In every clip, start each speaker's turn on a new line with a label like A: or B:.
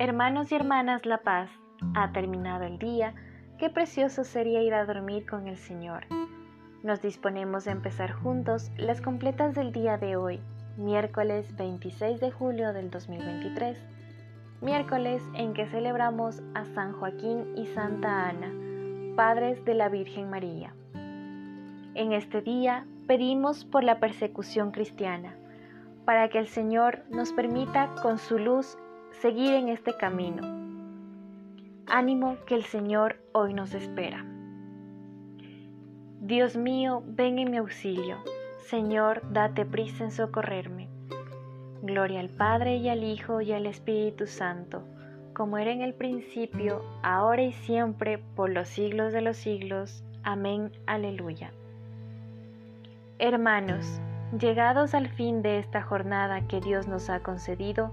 A: Hermanos y hermanas, la paz. Ha terminado el día. Qué precioso sería ir a dormir con el Señor. Nos disponemos a empezar juntos las completas del día de hoy, miércoles 26 de julio del 2023, miércoles en que celebramos a San Joaquín y Santa Ana, padres de la Virgen María. En este día pedimos por la persecución cristiana, para que el Señor nos permita con su luz seguir en este camino. Ánimo que el Señor hoy nos espera. Dios mío, ven en mi auxilio. Señor, date prisa en socorrerme. Gloria al Padre y al Hijo y al Espíritu Santo, como era en el principio, ahora y siempre, por los siglos de los siglos. Amén. Aleluya. Hermanos, llegados al fin de esta jornada que Dios nos ha concedido,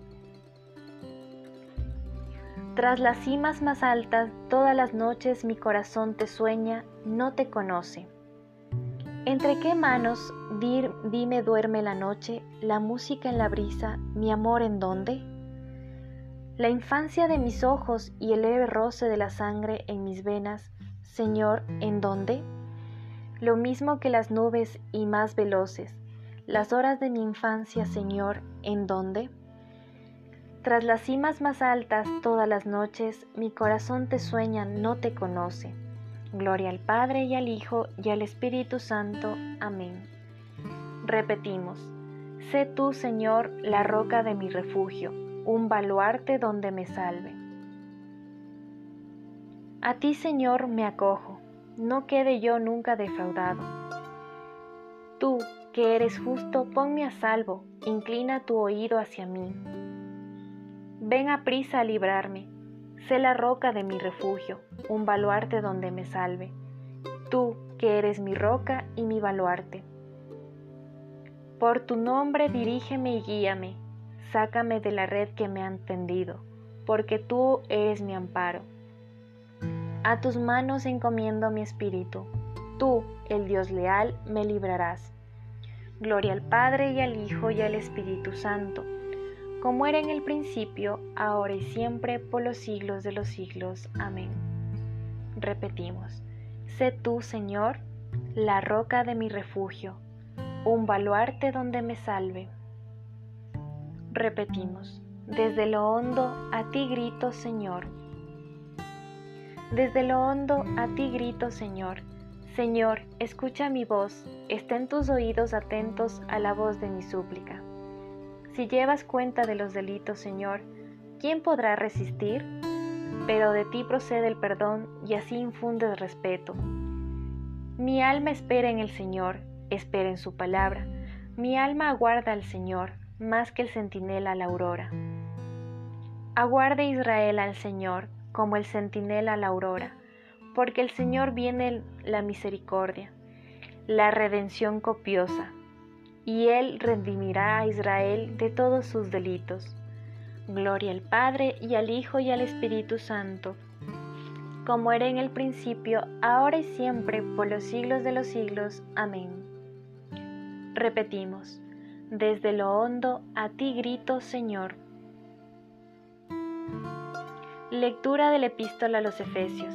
A: Tras las cimas más altas, todas las noches mi corazón te sueña, no te conoce. ¿Entre qué manos, dime, duerme la noche, la música en la brisa, mi amor en dónde? La infancia de mis ojos y el leve roce de la sangre en mis venas, Señor, ¿en dónde? Lo mismo que las nubes y más veloces, las horas de mi infancia, Señor, ¿en dónde? Tras las cimas más altas todas las noches, mi corazón te sueña, no te conoce. Gloria al Padre y al Hijo y al Espíritu Santo. Amén. Repetimos, sé tú, Señor, la roca de mi refugio, un baluarte donde me salve. A ti, Señor, me acojo, no quede yo nunca defraudado. Tú, que eres justo, ponme a salvo, inclina tu oído hacia mí. Ven a prisa a librarme, sé la roca de mi refugio, un baluarte donde me salve. Tú, que eres mi roca y mi baluarte. Por tu nombre dirígeme y guíame, sácame de la red que me han tendido, porque tú eres mi amparo. A tus manos encomiendo mi espíritu, tú, el Dios leal, me librarás. Gloria al Padre y al Hijo y al Espíritu Santo como era en el principio, ahora y siempre, por los siglos de los siglos. Amén. Repetimos, sé tú, Señor, la roca de mi refugio, un baluarte donde me salve. Repetimos, desde lo hondo a ti grito, Señor. Desde lo hondo a ti grito, Señor. Señor, escucha mi voz, estén tus oídos atentos a la voz de mi súplica. Si llevas cuenta de los delitos, Señor, ¿quién podrá resistir? Pero de ti procede el perdón y así infundes respeto. Mi alma espera en el Señor, espera en su palabra. Mi alma aguarda al Señor, más que el centinela a la aurora. Aguarde Israel al Señor, como el centinela a la aurora, porque el Señor viene la misericordia, la redención copiosa y Él redimirá a Israel de todos sus delitos. Gloria al Padre y al Hijo y al Espíritu Santo, como era en el principio, ahora y siempre, por los siglos de los siglos. Amén. Repetimos, desde lo hondo a ti grito, Señor. Lectura del epístola a los Efesios.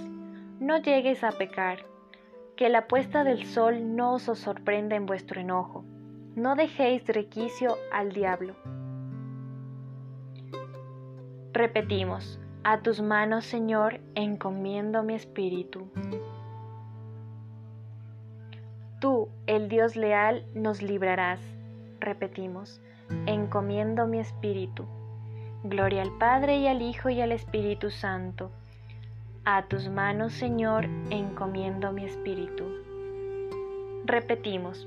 A: No llegues a pecar, que la puesta del sol no os sorprenda en vuestro enojo no dejéis requicio al diablo. Repetimos, a tus manos, Señor, encomiendo mi espíritu. Tú, el Dios leal, nos librarás. Repetimos, encomiendo mi espíritu. Gloria al Padre y al Hijo y al Espíritu Santo. A tus manos, Señor, encomiendo mi espíritu. Repetimos,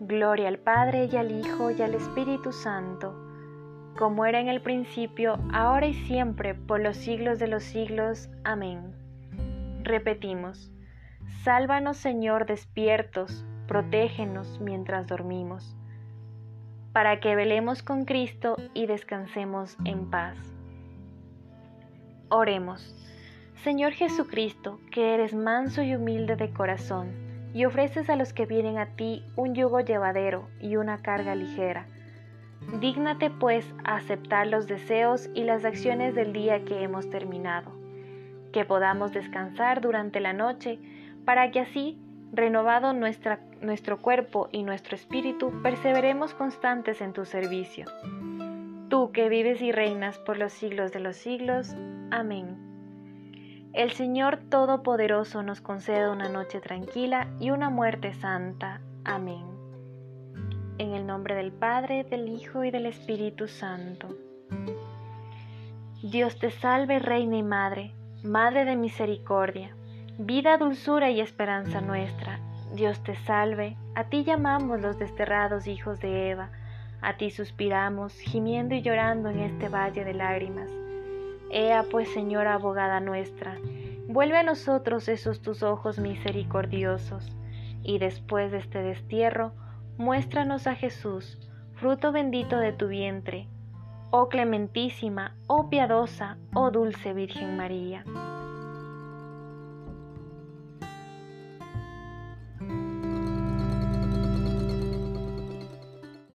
A: Gloria al Padre y al Hijo y al Espíritu Santo, como era en el principio, ahora y siempre, por los siglos de los siglos. Amén. Repetimos. Sálvanos, Señor, despiertos, protégenos mientras dormimos, para que velemos con Cristo y descansemos en paz. Oremos. Señor Jesucristo, que eres manso y humilde de corazón, y ofreces a los que vienen a ti un yugo llevadero y una carga ligera. Dígnate pues a aceptar los deseos y las acciones del día que hemos terminado, que podamos descansar durante la noche para que así, renovado nuestra, nuestro cuerpo y nuestro espíritu, perseveremos constantes en tu servicio. Tú que vives y reinas por los siglos de los siglos. Amén. El Señor Todopoderoso nos conceda una noche tranquila y una muerte santa. Amén. En el nombre del Padre, del Hijo y del Espíritu Santo. Dios te salve, Reina y Madre, Madre de Misericordia Vida, dulzura y esperanza nuestra, Dios te salve, a ti llamamos los desterrados hijos de Eva, a ti suspiramos, gimiendo y llorando en este valle de lágrimas. Ea pues, Señora abogada nuestra, vuelve a nosotros esos tus ojos misericordiosos, y después de este destierro, muéstranos a Jesús, fruto bendito de tu vientre, oh clementísima, oh piadosa, oh dulce Virgen María.